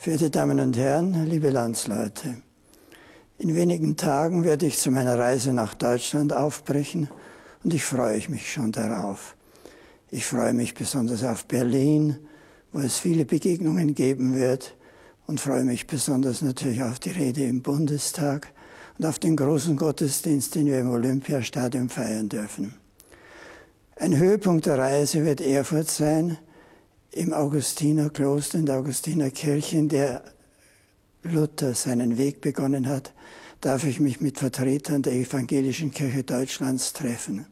Verehrte Damen und Herren, liebe Landsleute, in wenigen Tagen werde ich zu meiner Reise nach Deutschland aufbrechen und ich freue mich schon darauf. Ich freue mich besonders auf Berlin, wo es viele Begegnungen geben wird und freue mich besonders natürlich auf die Rede im Bundestag und auf den großen Gottesdienst, den wir im Olympiastadion feiern dürfen. Ein Höhepunkt der Reise wird Erfurt sein, im Augustinerkloster, in der Augustinerkirche, in der Luther seinen Weg begonnen hat, darf ich mich mit Vertretern der Evangelischen Kirche Deutschlands treffen.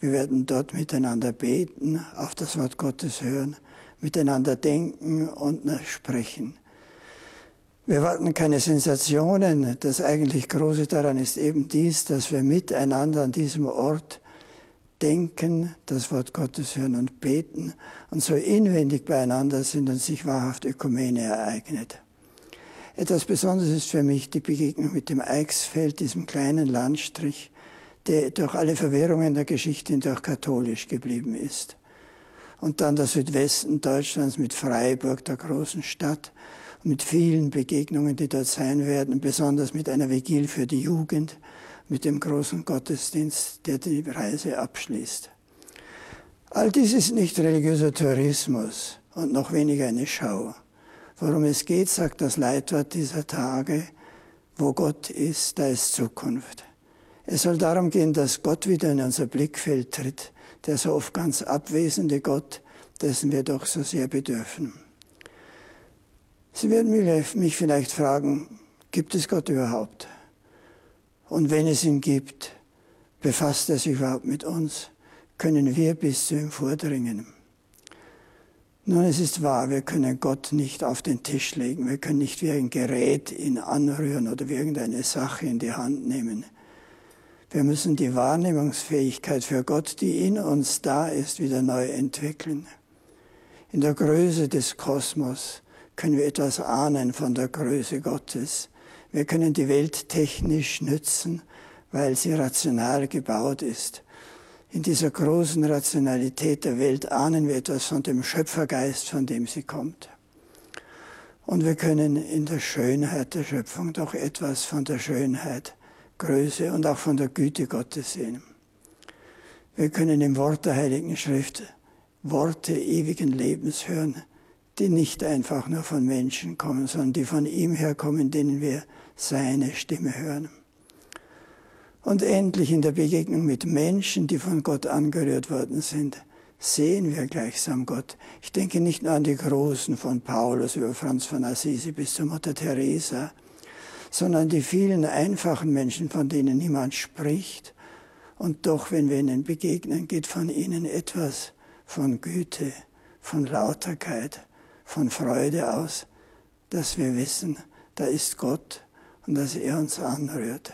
Wir werden dort miteinander beten, auf das Wort Gottes hören, miteinander denken und sprechen. Wir warten keine Sensationen. Das eigentlich Große daran ist eben dies, dass wir miteinander an diesem Ort denken, das Wort Gottes hören und beten und so inwendig beieinander sind und sich wahrhaft Ökumene ereignet. Etwas Besonderes ist für mich die Begegnung mit dem Eichsfeld, diesem kleinen Landstrich, der durch alle Verwirrungen der Geschichte hindurch katholisch geblieben ist. Und dann der Südwesten Deutschlands mit Freiburg, der großen Stadt, mit vielen Begegnungen, die dort sein werden, besonders mit einer Vigil für die Jugend, mit dem großen Gottesdienst, der die Reise abschließt. All dies ist nicht religiöser Tourismus und noch weniger eine Schau. Worum es geht, sagt das Leitwort dieser Tage, wo Gott ist, da ist Zukunft. Es soll darum gehen, dass Gott wieder in unser Blickfeld tritt, der so oft ganz abwesende Gott, dessen wir doch so sehr bedürfen. Sie werden mich vielleicht fragen, gibt es Gott überhaupt? Und wenn es ihn gibt, befasst er sich überhaupt mit uns? Können wir bis zu ihm vordringen? Nun, es ist wahr, wir können Gott nicht auf den Tisch legen. Wir können nicht wie ein Gerät ihn anrühren oder wie irgendeine Sache in die Hand nehmen. Wir müssen die Wahrnehmungsfähigkeit für Gott, die in uns da ist, wieder neu entwickeln. In der Größe des Kosmos können wir etwas ahnen von der Größe Gottes. Wir können die Welt technisch nützen, weil sie rational gebaut ist. In dieser großen Rationalität der Welt ahnen wir etwas von dem Schöpfergeist, von dem sie kommt. Und wir können in der Schönheit der Schöpfung doch etwas von der Schönheit Größe und auch von der Güte Gottes sehen. Wir können im Wort der Heiligen Schrift Worte ewigen Lebens hören, die nicht einfach nur von Menschen kommen, sondern die von ihm herkommen, denen wir seine Stimme hören. Und endlich in der Begegnung mit Menschen, die von Gott angerührt worden sind, sehen wir gleichsam Gott. Ich denke nicht nur an die Großen von Paulus über Franz von Assisi bis zur Mutter Teresa, sondern die vielen einfachen Menschen, von denen niemand spricht. Und doch, wenn wir ihnen begegnen, geht von ihnen etwas von Güte, von Lauterkeit, von Freude aus, dass wir wissen, da ist Gott und dass er uns anrührt.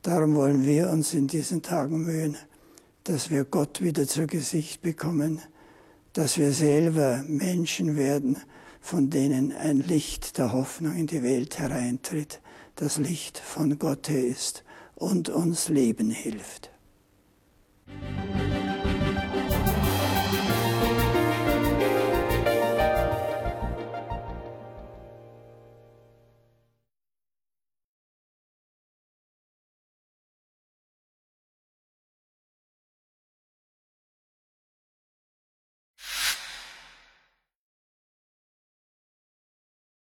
Darum wollen wir uns in diesen Tagen mühen, dass wir Gott wieder zu Gesicht bekommen, dass wir selber Menschen werden, von denen ein Licht der Hoffnung in die Welt hereintritt, das Licht von Gott ist und uns Leben hilft.